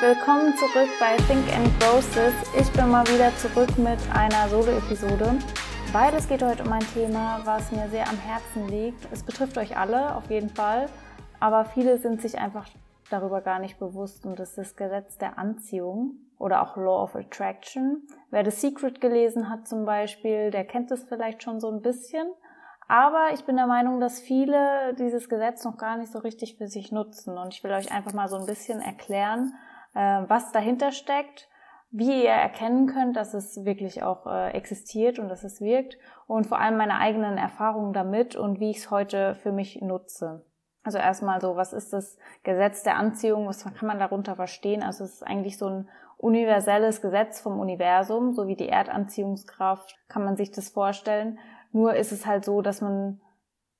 willkommen zurück bei Think and Process. Ich bin mal wieder zurück mit einer Solo-Episode. Beides geht heute um ein Thema, was mir sehr am Herzen liegt. Es betrifft euch alle auf jeden Fall, aber viele sind sich einfach darüber gar nicht bewusst und das ist das Gesetz der Anziehung oder auch Law of Attraction. Wer The Secret gelesen hat zum Beispiel, der kennt es vielleicht schon so ein bisschen. Aber ich bin der Meinung, dass viele dieses Gesetz noch gar nicht so richtig für sich nutzen. Und ich will euch einfach mal so ein bisschen erklären, was dahinter steckt, wie ihr erkennen könnt, dass es wirklich auch äh, existiert und dass es wirkt und vor allem meine eigenen Erfahrungen damit und wie ich es heute für mich nutze. Also erstmal so, was ist das Gesetz der Anziehung? Was kann man darunter verstehen? Also es ist eigentlich so ein universelles Gesetz vom Universum, so wie die Erdanziehungskraft, kann man sich das vorstellen. Nur ist es halt so, dass man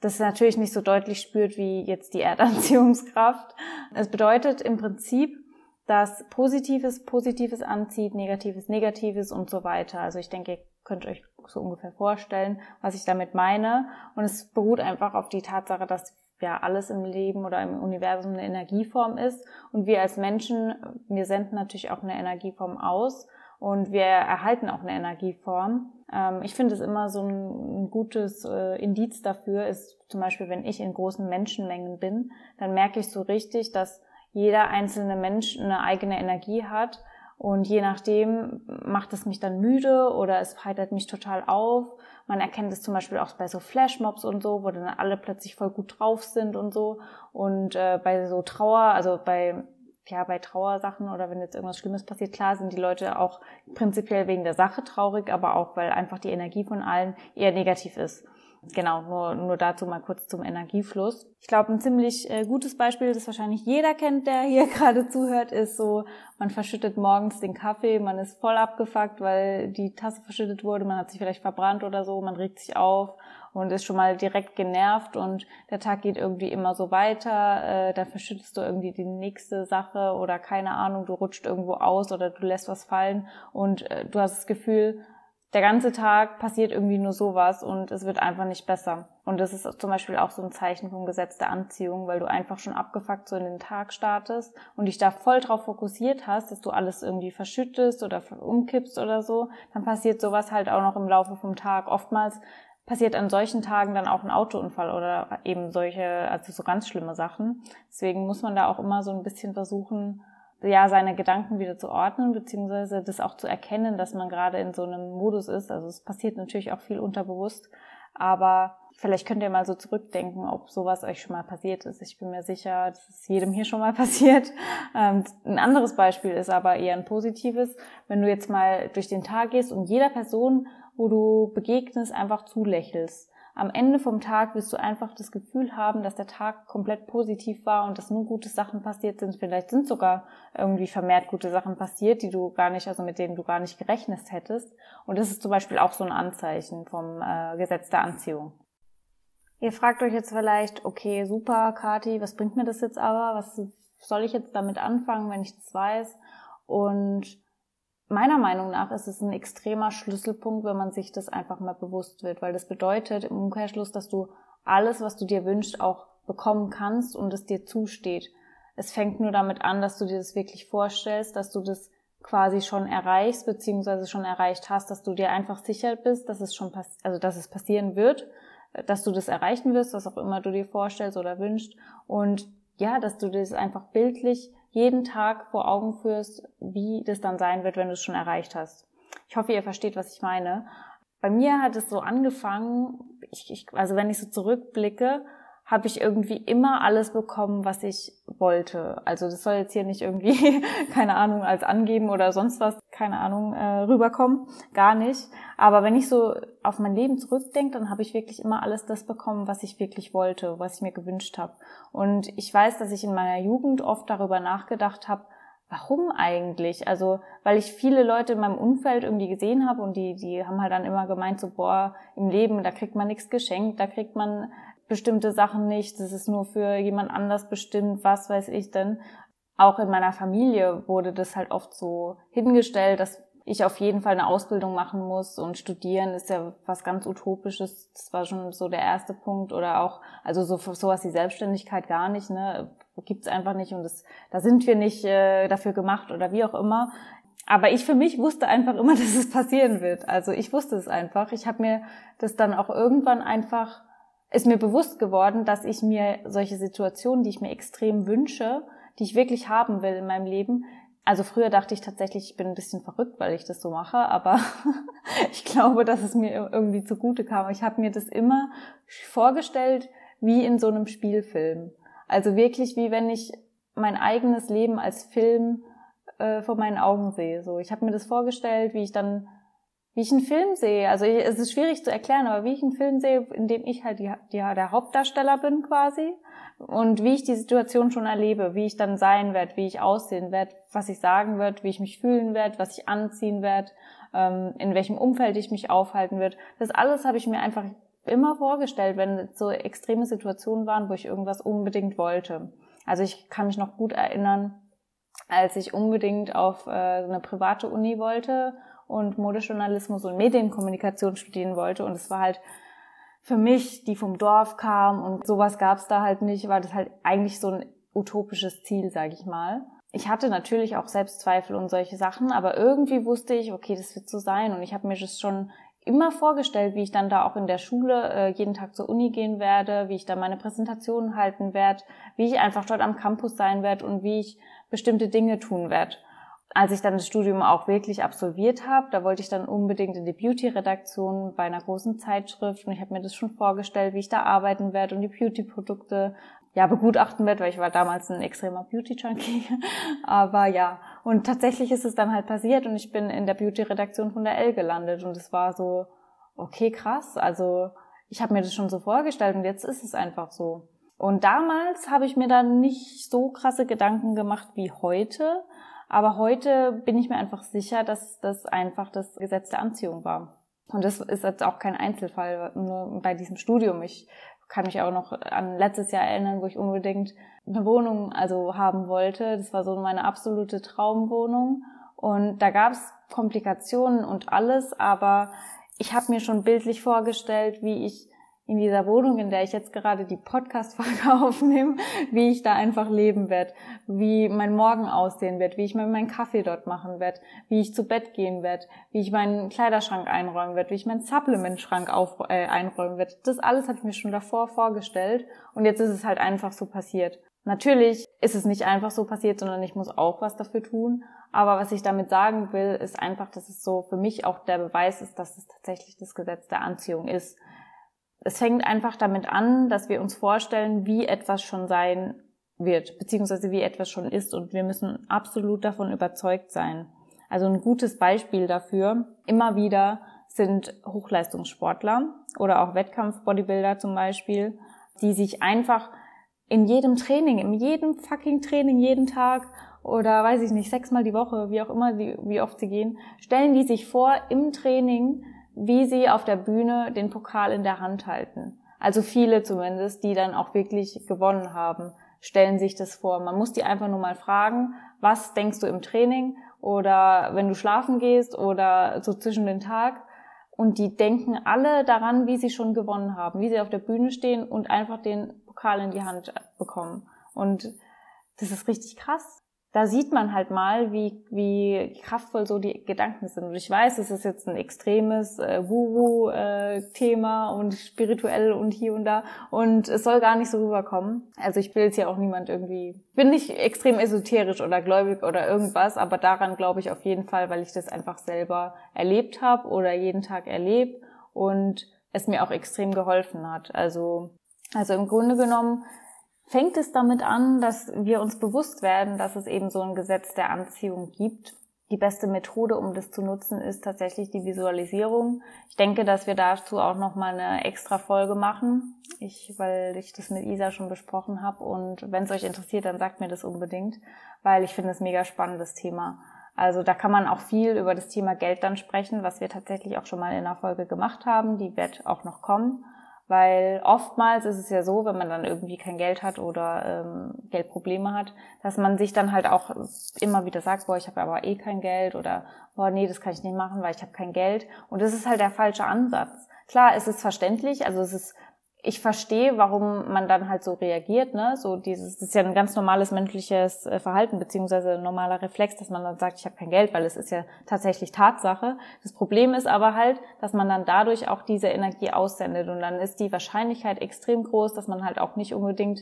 das natürlich nicht so deutlich spürt wie jetzt die Erdanziehungskraft. Es bedeutet im Prinzip, dass Positives Positives anzieht, Negatives Negatives und so weiter. Also ich denke, ihr könnt euch so ungefähr vorstellen, was ich damit meine. Und es beruht einfach auf die Tatsache, dass ja alles im Leben oder im Universum eine Energieform ist. Und wir als Menschen, wir senden natürlich auch eine Energieform aus und wir erhalten auch eine Energieform. Ähm, ich finde es immer so ein, gutes äh, Indiz dafür ist zum Beispiel, wenn ich in großen Menschenmengen bin, dann merke ich so richtig, dass jeder einzelne Mensch eine eigene Energie hat und je nachdem macht es mich dann müde oder es heitert mich total auf. Man erkennt es zum Beispiel auch bei so Flashmobs und so, wo dann alle plötzlich voll gut drauf sind und so. Und äh, bei so Trauer, also bei ja, bei Trauersachen oder wenn jetzt irgendwas Schlimmes passiert, klar sind die Leute auch prinzipiell wegen der Sache traurig, aber auch, weil einfach die Energie von allen eher negativ ist. Genau, nur, nur dazu mal kurz zum Energiefluss. Ich glaube, ein ziemlich äh, gutes Beispiel, das wahrscheinlich jeder kennt, der hier gerade zuhört, ist so, man verschüttet morgens den Kaffee, man ist voll abgefuckt, weil die Tasse verschüttet wurde, man hat sich vielleicht verbrannt oder so, man regt sich auf und ist schon mal direkt genervt und der Tag geht irgendwie immer so weiter, äh, dann verschüttest du irgendwie die nächste Sache oder keine Ahnung, du rutscht irgendwo aus oder du lässt was fallen und äh, du hast das Gefühl, der ganze Tag passiert irgendwie nur sowas und es wird einfach nicht besser. Und das ist zum Beispiel auch so ein Zeichen vom Gesetz der Anziehung, weil du einfach schon abgefuckt so in den Tag startest und dich da voll drauf fokussiert hast, dass du alles irgendwie verschüttest oder umkippst oder so, dann passiert sowas halt auch noch im Laufe vom Tag. Oftmals passiert an solchen Tagen dann auch ein Autounfall oder eben solche, also so ganz schlimme Sachen. Deswegen muss man da auch immer so ein bisschen versuchen, ja, seine Gedanken wieder zu ordnen, beziehungsweise das auch zu erkennen, dass man gerade in so einem Modus ist. Also es passiert natürlich auch viel unterbewusst, aber vielleicht könnt ihr mal so zurückdenken, ob sowas euch schon mal passiert ist. Ich bin mir sicher, dass es jedem hier schon mal passiert. Ähm, ein anderes Beispiel ist aber eher ein positives. Wenn du jetzt mal durch den Tag gehst und jeder Person wo du begegnest, einfach zulächelst. Am Ende vom Tag wirst du einfach das Gefühl haben, dass der Tag komplett positiv war und dass nur gute Sachen passiert sind. Vielleicht sind sogar irgendwie vermehrt gute Sachen passiert, die du gar nicht, also mit denen du gar nicht gerechnet hättest. Und das ist zum Beispiel auch so ein Anzeichen vom äh, Gesetz der Anziehung. Ihr fragt euch jetzt vielleicht, okay, super, Kati, was bringt mir das jetzt aber? Was soll ich jetzt damit anfangen, wenn ich das weiß? Und meiner Meinung nach ist es ein extremer Schlüsselpunkt, wenn man sich das einfach mal bewusst wird, weil das bedeutet im Umkehrschluss, dass du alles, was du dir wünschst, auch bekommen kannst und es dir zusteht. Es fängt nur damit an, dass du dir das wirklich vorstellst, dass du das quasi schon erreichst, beziehungsweise schon erreicht hast, dass du dir einfach sicher bist, dass es schon pass also dass es passieren wird, dass du das erreichen wirst, was auch immer du dir vorstellst oder wünschst und ja, dass du das einfach bildlich jeden Tag vor Augen führst, wie das dann sein wird, wenn du es schon erreicht hast. Ich hoffe, ihr versteht, was ich meine. Bei mir hat es so angefangen, ich, ich, also wenn ich so zurückblicke, habe ich irgendwie immer alles bekommen, was ich wollte. Also das soll jetzt hier nicht irgendwie, keine Ahnung, als angeben oder sonst was, keine Ahnung, äh, rüberkommen. Gar nicht. Aber wenn ich so auf mein Leben zurückdenke, dann habe ich wirklich immer alles das bekommen, was ich wirklich wollte, was ich mir gewünscht habe. Und ich weiß, dass ich in meiner Jugend oft darüber nachgedacht habe, warum eigentlich? Also, weil ich viele Leute in meinem Umfeld irgendwie gesehen habe und die, die haben halt dann immer gemeint, so, boah, im Leben, da kriegt man nichts geschenkt, da kriegt man bestimmte Sachen nicht, das ist nur für jemand anders bestimmt, was weiß ich denn. Auch in meiner Familie wurde das halt oft so hingestellt, dass ich auf jeden Fall eine Ausbildung machen muss und studieren ist ja was ganz Utopisches. Das war schon so der erste Punkt. Oder auch, also so sowas wie Selbstständigkeit gar nicht, ne? Gibt's einfach nicht und das, da sind wir nicht äh, dafür gemacht oder wie auch immer. Aber ich für mich wusste einfach immer, dass es passieren wird. Also ich wusste es einfach. Ich habe mir das dann auch irgendwann einfach, ist mir bewusst geworden, dass ich mir solche Situationen, die ich mir extrem wünsche, die ich wirklich haben will in meinem Leben, also früher dachte ich tatsächlich, ich bin ein bisschen verrückt, weil ich das so mache, aber ich glaube, dass es mir irgendwie zugute kam. Ich habe mir das immer vorgestellt wie in so einem Spielfilm. Also wirklich wie wenn ich mein eigenes Leben als Film äh, vor meinen Augen sehe. So, ich habe mir das vorgestellt, wie ich dann, wie ich einen Film sehe. Also ich, es ist schwierig zu erklären, aber wie ich einen Film sehe, in dem ich halt die, die, der Hauptdarsteller bin quasi und wie ich die Situation schon erlebe, wie ich dann sein werde, wie ich aussehen werde, was ich sagen werde, wie ich mich fühlen werde, was ich anziehen werde, ähm, in welchem Umfeld ich mich aufhalten wird. Das alles habe ich mir einfach immer vorgestellt, wenn so extreme Situationen waren, wo ich irgendwas unbedingt wollte. Also ich kann mich noch gut erinnern, als ich unbedingt auf äh, eine private Uni wollte und Modejournalismus und Medienkommunikation studieren wollte. Und es war halt für mich, die vom Dorf kam und sowas gab es da halt nicht, war das halt eigentlich so ein utopisches Ziel, sage ich mal. Ich hatte natürlich auch Selbstzweifel und solche Sachen, aber irgendwie wusste ich, okay, das wird so sein. Und ich habe mir das schon immer vorgestellt, wie ich dann da auch in der Schule äh, jeden Tag zur Uni gehen werde, wie ich da meine Präsentationen halten werde, wie ich einfach dort am Campus sein werde und wie ich bestimmte Dinge tun werde als ich dann das Studium auch wirklich absolviert habe, da wollte ich dann unbedingt in die Beauty-Redaktion bei einer großen Zeitschrift und ich habe mir das schon vorgestellt, wie ich da arbeiten werde und die Beauty-Produkte ja begutachten werde, weil ich war damals ein extremer Beauty-Junkie. Aber ja, und tatsächlich ist es dann halt passiert und ich bin in der Beauty-Redaktion von der L gelandet und es war so, okay, krass, also ich habe mir das schon so vorgestellt und jetzt ist es einfach so. Und damals habe ich mir dann nicht so krasse Gedanken gemacht wie heute, aber heute bin ich mir einfach sicher, dass das einfach das Gesetz der Anziehung war. Und das ist jetzt auch kein Einzelfall nur bei diesem Studium. Ich kann mich auch noch an letztes Jahr erinnern, wo ich unbedingt eine Wohnung also haben wollte. Das war so meine absolute Traumwohnung. Und da gab es Komplikationen und alles, aber ich habe mir schon bildlich vorgestellt, wie ich in dieser Wohnung, in der ich jetzt gerade die Podcast-Folge aufnehme, wie ich da einfach leben werde, wie mein Morgen aussehen wird, wie ich mir meinen Kaffee dort machen werde, wie ich zu Bett gehen werde, wie ich meinen Kleiderschrank einräumen werde, wie ich meinen Supplement-Schrank äh, einräumen werde. Das alles habe ich mir schon davor vorgestellt und jetzt ist es halt einfach so passiert. Natürlich ist es nicht einfach so passiert, sondern ich muss auch was dafür tun. Aber was ich damit sagen will, ist einfach, dass es so für mich auch der Beweis ist, dass es tatsächlich das Gesetz der Anziehung ist es fängt einfach damit an, dass wir uns vorstellen, wie etwas schon sein wird, beziehungsweise wie etwas schon ist und wir müssen absolut davon überzeugt sein. Also ein gutes Beispiel dafür, immer wieder sind Hochleistungssportler oder auch Wettkampf-Bodybuilder zum Beispiel, die sich einfach in jedem Training, in jedem fucking Training, jeden Tag oder weiß ich nicht, sechsmal die Woche, wie auch immer, wie oft sie gehen, stellen die sich vor, im Training wie sie auf der Bühne den Pokal in der Hand halten. Also viele zumindest, die dann auch wirklich gewonnen haben, stellen sich das vor. Man muss die einfach nur mal fragen, was denkst du im Training oder wenn du schlafen gehst oder so zwischen den Tag. Und die denken alle daran, wie sie schon gewonnen haben, wie sie auf der Bühne stehen und einfach den Pokal in die Hand bekommen. Und das ist richtig krass da sieht man halt mal, wie, wie kraftvoll so die Gedanken sind. Und ich weiß, es ist jetzt ein extremes äh, Woo-Woo-Thema äh, und spirituell und hier und da. Und es soll gar nicht so rüberkommen. Also ich will jetzt ja auch niemand irgendwie, bin nicht extrem esoterisch oder gläubig oder irgendwas, aber daran glaube ich auf jeden Fall, weil ich das einfach selber erlebt habe oder jeden Tag erlebe und es mir auch extrem geholfen hat. Also, also im Grunde genommen fängt es damit an, dass wir uns bewusst werden, dass es eben so ein Gesetz der Anziehung gibt. Die beste Methode, um das zu nutzen, ist tatsächlich die Visualisierung. Ich denke, dass wir dazu auch noch mal eine extra Folge machen, ich, weil ich das mit Isa schon besprochen habe. Und wenn es euch interessiert, dann sagt mir das unbedingt, weil ich finde es mega spannendes Thema. Also da kann man auch viel über das Thema Geld dann sprechen, was wir tatsächlich auch schon mal in einer Folge gemacht haben. Die wird auch noch kommen Weil oftmals ist es ja so, wenn man dann irgendwie kein Geld hat oder ähm, Geldprobleme hat, dass man sich dann halt auch immer wieder sagt, boah, ich habe aber eh kein Geld oder boah, nee, das kann ich nicht machen, weil ich habe kein Geld. Und das ist halt der falsche Ansatz. Klar, es ist verständlich, also es ist ich verstehe, warum man dann halt so reagiert, ne? So dieses, das ist ja ein ganz normales menschliches äh, Verhalten beziehungsweise ein normaler Reflex, dass man dann sagt, ich habe kein Geld, weil es ist ja tatsächlich Tatsache. Das Problem ist aber halt, dass man dann dadurch auch diese Energie aussendet und dann ist die Wahrscheinlichkeit extrem groß, dass man halt auch nicht unbedingt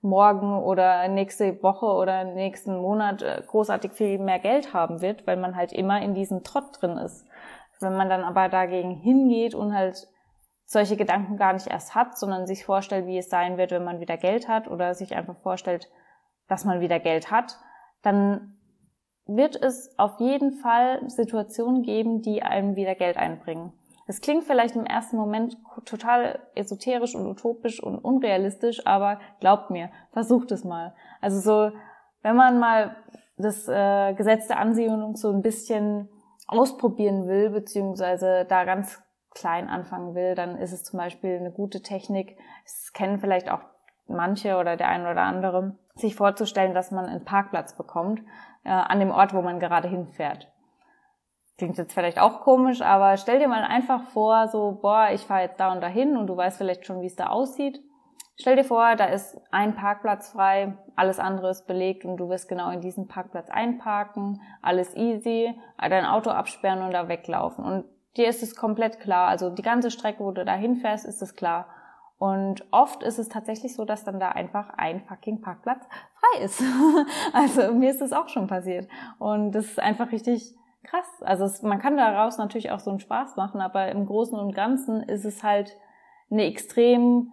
morgen oder nächste Woche oder nächsten Monat äh, großartig viel mehr Geld haben wird, weil man halt immer in diesem Trott drin ist. Wenn man dann aber dagegen hingeht und halt solche Gedanken gar nicht erst hat, sondern sich vorstellt, wie es sein wird, wenn man wieder Geld hat oder sich einfach vorstellt, dass man wieder Geld hat, dann wird es auf jeden Fall Situationen geben, die einem wieder Geld einbringen. Das klingt vielleicht im ersten Moment total esoterisch und utopisch und unrealistisch, aber glaubt mir, versucht es mal. Also so, wenn man mal das äh, Gesetz der Anziehung so ein bisschen ausprobieren will, beziehungsweise da ganz klein anfangen will, dann ist es zum Beispiel eine gute Technik. Es kennen vielleicht auch manche oder der eine oder andere, sich vorzustellen, dass man einen Parkplatz bekommt äh, an dem Ort, wo man gerade hinfährt. Klingt jetzt vielleicht auch komisch, aber stell dir mal einfach vor, so, boah, ich fahre jetzt da und dahin und du weißt vielleicht schon, wie es da aussieht. Stell dir vor, da ist ein Parkplatz frei, alles andere ist belegt und du wirst genau in diesen Parkplatz einparken, alles easy, dein Auto absperren und da weglaufen. Und dir ist es komplett klar. Also die ganze Strecke, wo du da hinfährst, ist es klar. Und oft ist es tatsächlich so, dass dann da einfach ein fucking Parkplatz frei ist. also mir ist das auch schon passiert. Und das ist einfach richtig krass. Also es, man kann daraus natürlich auch so einen Spaß machen, aber im Großen und Ganzen ist es halt eine extrem,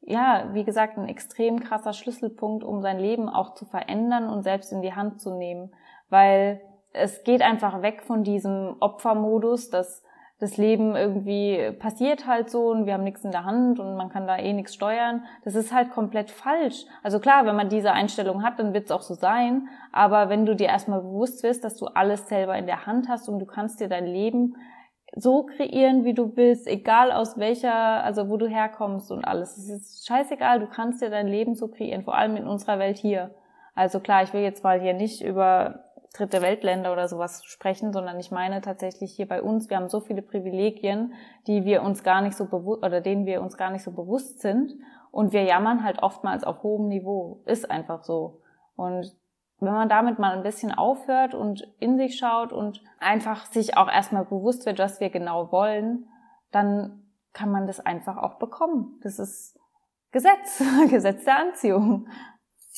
ja, wie gesagt, ein extrem krasser Schlüsselpunkt, um sein Leben auch zu verändern und selbst in die Hand zu nehmen. Weil es geht einfach weg von diesem Opfermodus, dass das Leben irgendwie passiert halt so und wir haben nichts in der Hand und man kann da eh nichts steuern. Das ist halt komplett falsch. Also klar, wenn man diese Einstellung hat, dann wird es auch so sein. Aber wenn du dir erstmal bewusst wirst, dass du alles selber in der Hand hast und du kannst dir dein Leben so kreieren, wie du willst, egal aus welcher, also wo du herkommst und alles. Es ist scheißegal, du kannst dir dein Leben so kreieren, vor allem in unserer Welt hier. Also klar, ich will jetzt mal hier nicht über dritte Weltländer oder sowas sprechen, sondern ich meine tatsächlich hier bei uns, wir haben so viele Privilegien, die wir uns gar nicht so bewusst oder denen wir uns gar nicht so bewusst sind und wir jammern halt oftmals auf hohem Niveau. Ist einfach so. Und wenn man damit mal ein bisschen aufhört und in sich schaut und einfach sich auch erstmal bewusst wird, was wir genau wollen, dann kann man das einfach auch bekommen. Das ist Gesetz, Gesetz der Anziehung.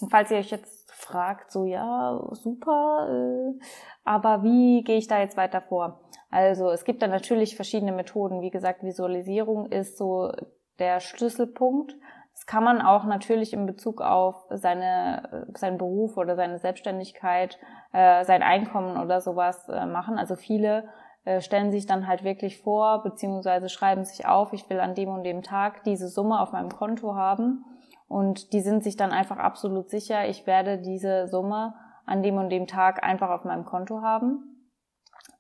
Und falls ihr euch jetzt fragt, so ja, super, äh, aber wie gehe ich da jetzt weiter vor? Also es gibt da natürlich verschiedene Methoden. Wie gesagt, Visualisierung ist so der Schlüsselpunkt. Das kann man auch natürlich in Bezug auf seine, seinen Beruf oder seine Selbstständigkeit, äh, sein Einkommen oder sowas äh, machen. Also viele äh, stellen sich dann halt wirklich vor, beziehungsweise schreiben sich auf, ich will an dem und dem Tag diese Summe auf meinem Konto haben und die sind sich dann einfach absolut sicher, ich werde diese Summe an dem und dem Tag einfach auf meinem Konto haben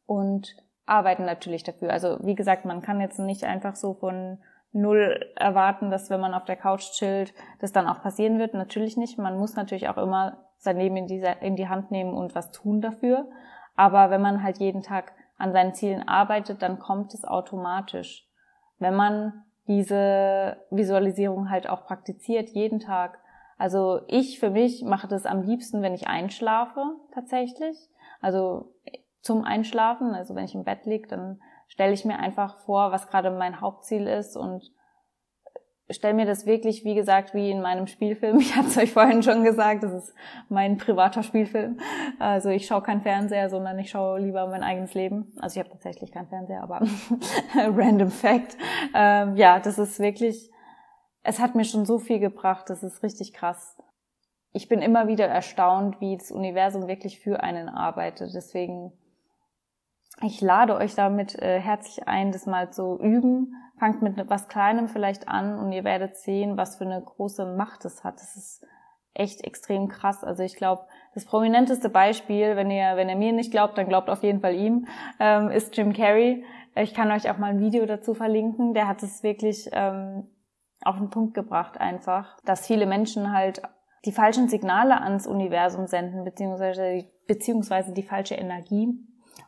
und arbeiten natürlich dafür. Also wie gesagt, man kann jetzt nicht einfach so von null erwarten, dass wenn man auf der Couch chillt, das dann auch passieren wird. Natürlich nicht. Man muss natürlich auch immer sein Leben in die, in die Hand nehmen und was tun dafür. Aber wenn man halt jeden Tag an seinen Zielen arbeitet, dann kommt es automatisch. Wenn man diese Visualisierung halt auch praktiziert, jeden Tag. Also ich für mich mache das am liebsten, wenn ich einschlafe tatsächlich. Also zum Einschlafen, also wenn ich im Bett liege, dann stelle ich mir einfach vor, was gerade mein Hauptziel ist und stelle mir das wirklich, wie gesagt, wie in meinem Spielfilm. Ich hatte es euch vorhin schon gesagt, das ist mein privater Spielfilm. Also ich schaue kein Fernseher, sondern ich schaue lieber mein eigenes Leben. Also ich habe tatsächlich keinen Fernseher, aber random Fact. Ähm, ja, das ist wirklich, es hat mir schon so viel gebracht, das ist richtig krass. Ich bin immer wieder erstaunt, wie das Universum wirklich für einen arbeitet. Deswegen, ich lade euch damit äh, herzlich ein, das mal zu üben fangt mit was Kleinem vielleicht an und ihr werdet sehen, was für eine große Macht es hat. Das ist echt extrem krass. Also ich glaube, das prominenteste Beispiel, wenn ihr, wenn ihr mir nicht glaubt, dann glaubt auf jeden Fall ihm, ähm, ist Jim Carrey. Ich kann euch auch mal ein Video dazu verlinken. Der hat es wirklich ähm, auf den Punkt gebracht einfach, dass viele Menschen halt die falschen Signale ans Universum senden, beziehungsweise, beziehungsweise die falsche Energie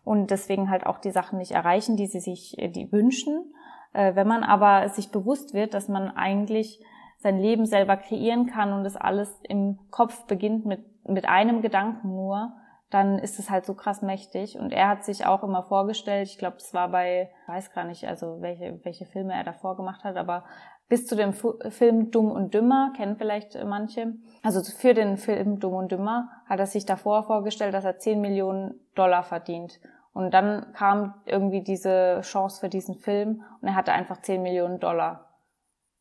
und deswegen halt auch die Sachen nicht erreichen, die sie sich äh, die wünschen. Äh, wenn man aber sich bewusst wird, dass man eigentlich sein Leben selber kreieren kann und das alles im Kopf beginnt mit, mit einem Gedanken nur, dann ist es halt so krass mächtig. Und er hat sich auch immer vorgestellt, ich glaube, das war bei, ich weiß gar nicht, also welche, welche Filme er davor gemacht hat, aber bis zu dem Film Dumm und Dümmer, kennen vielleicht manche. Also für den Film Dumm und Dümmer hat er sich davor vorgestellt, dass er 10 Millionen Dollar verdient. Und dann kam irgendwie diese Chance für diesen Film und er hatte einfach 10 Millionen Dollar.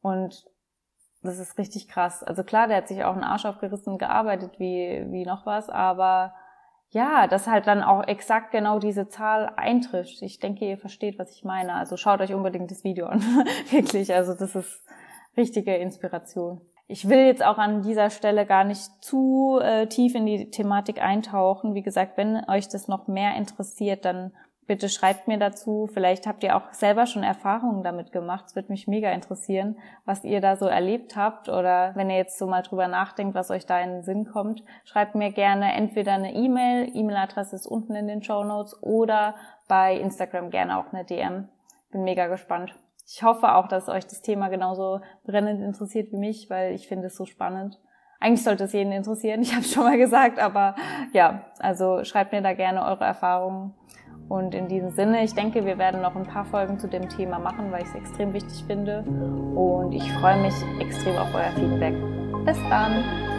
Und das ist richtig krass. Also klar, der hat sich auch einen Arsch aufgerissen und gearbeitet wie, wie noch was, aber ja, dass halt dann auch exakt genau diese Zahl eintrifft. Ich denke, ihr versteht, was ich meine. Also schaut euch unbedingt das Video an. Wirklich, also das ist richtige Inspiration. Ich will jetzt auch an dieser Stelle gar nicht zu äh, tief in die Thematik eintauchen. Wie gesagt, wenn euch das noch mehr interessiert, dann bitte schreibt mir dazu. Vielleicht habt ihr auch selber schon Erfahrungen damit gemacht. Es würde mich mega interessieren, was ihr da so erlebt habt. Oder wenn ihr jetzt so mal drüber nachdenkt, was euch da in den Sinn kommt, schreibt mir gerne entweder eine E-Mail. E-Mail-Adresse ist unten in den Show Notes oder bei Instagram gerne auch eine DM. Bin mega gespannt. Ich hoffe auch, dass euch das Thema genauso brennend interessiert wie mich, weil ich finde es so spannend. Eigentlich sollte es jeden interessieren, ich habe es schon mal gesagt, aber ja, also schreibt mir da gerne eure Erfahrungen und in diesem Sinne, ich denke, wir werden noch ein paar Folgen zu dem Thema machen, weil ich es extrem wichtig finde. Und ich freue mich extrem auf euer Feedback. Bis dann!